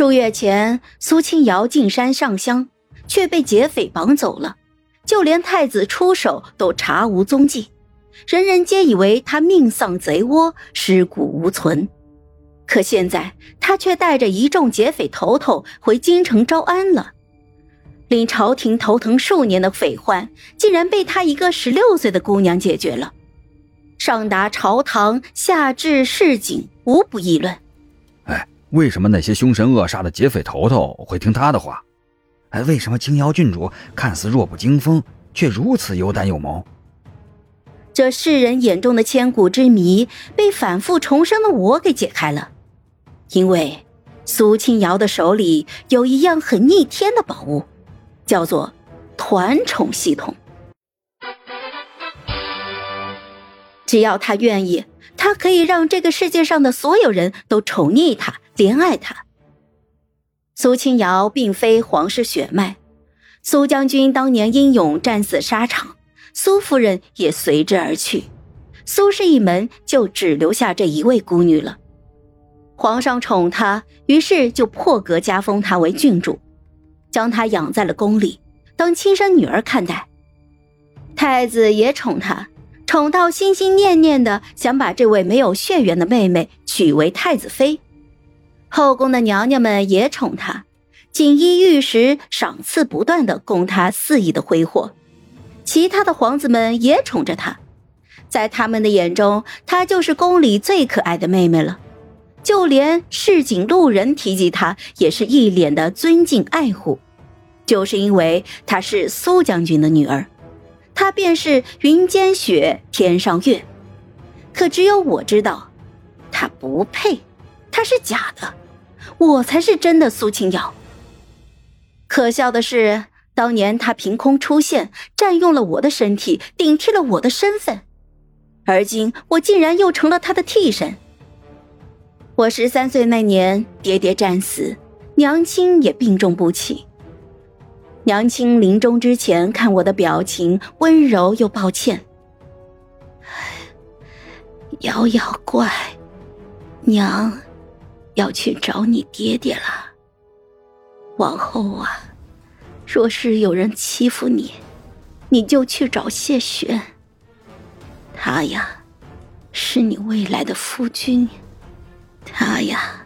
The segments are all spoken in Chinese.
数月前，苏清瑶进山上香，却被劫匪绑走了，就连太子出手都查无踪迹，人人皆以为他命丧贼窝，尸骨无存。可现在，他却带着一众劫匪头头回京城招安了。令朝廷头疼数年的匪患，竟然被他一个十六岁的姑娘解决了。上达朝堂，下至市井，无不议论。为什么那些凶神恶煞的劫匪头头会听他的话？哎，为什么青瑶郡主看似弱不禁风，却如此有胆有谋？这世人眼中的千古之谜，被反复重生的我给解开了。因为苏清瑶的手里有一样很逆天的宝物。叫做团宠系统，只要他愿意，他可以让这个世界上的所有人都宠溺他、怜爱他。苏清瑶并非皇室血脉，苏将军当年英勇战死沙场，苏夫人也随之而去，苏氏一门就只留下这一位孤女了。皇上宠她，于是就破格加封她为郡主。将她养在了宫里，当亲生女儿看待。太子也宠她，宠到心心念念的想把这位没有血缘的妹妹娶为太子妃。后宫的娘娘们也宠她，锦衣玉食、赏赐不断的供她肆意的挥霍。其他的皇子们也宠着她，在他们的眼中，她就是宫里最可爱的妹妹了。就连市井路人提及她，也是一脸的尊敬爱护，就是因为她是苏将军的女儿，她便是云间雪，天上月。可只有我知道，她不配，她是假的，我才是真的苏清瑶。可笑的是，当年他凭空出现，占用了我的身体，顶替了我的身份，而今我竟然又成了他的替身。我十三岁那年，爹爹战死，娘亲也病重不起。娘亲临终之前看我的表情温柔又抱歉。瑶瑶乖，娘要去找你爹爹了。往后啊，若是有人欺负你，你就去找谢玄。他呀，是你未来的夫君。他呀，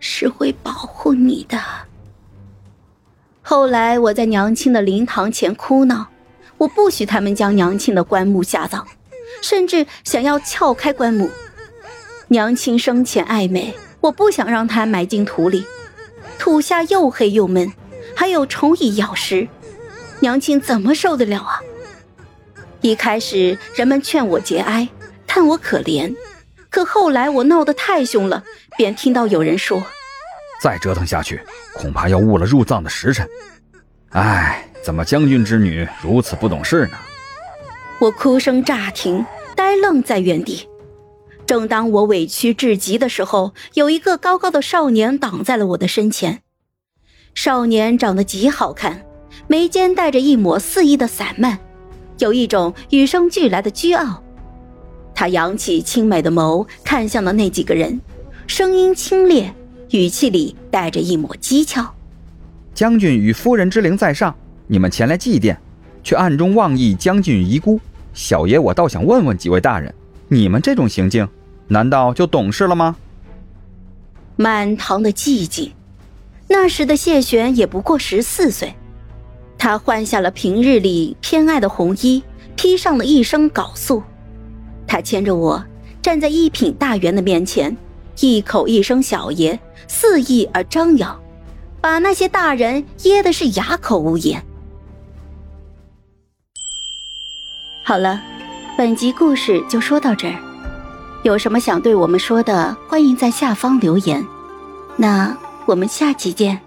是会保护你的。后来我在娘亲的灵堂前哭闹，我不许他们将娘亲的棺木下葬，甚至想要撬开棺木。娘亲生前爱美，我不想让他埋进土里，土下又黑又闷，还有虫蚁咬食，娘亲怎么受得了啊？一开始人们劝我节哀，叹我可怜。可后来我闹得太凶了，便听到有人说：“再折腾下去，恐怕要误了入葬的时辰。”唉，怎么将军之女如此不懂事呢？我哭声乍停，呆愣在原地。正当我委屈至极的时候，有一个高高的少年挡在了我的身前。少年长得极好看，眉间带着一抹肆意的散漫，有一种与生俱来的倨傲。他扬起清美的眸，看向了那几个人，声音清冽，语气里带着一抹讥诮：“将军与夫人之灵在上，你们前来祭奠，却暗中妄议将军遗孤。小爷我倒想问问几位大人，你们这种行径，难道就懂事了吗？”满堂的寂静。那时的谢玄也不过十四岁，他换下了平日里偏爱的红衣，披上了一身缟素。他牵着我站在一品大员的面前，一口一声“小爷”，肆意而张扬，把那些大人噎的是哑口无言。好了，本集故事就说到这儿，有什么想对我们说的，欢迎在下方留言。那我们下期见。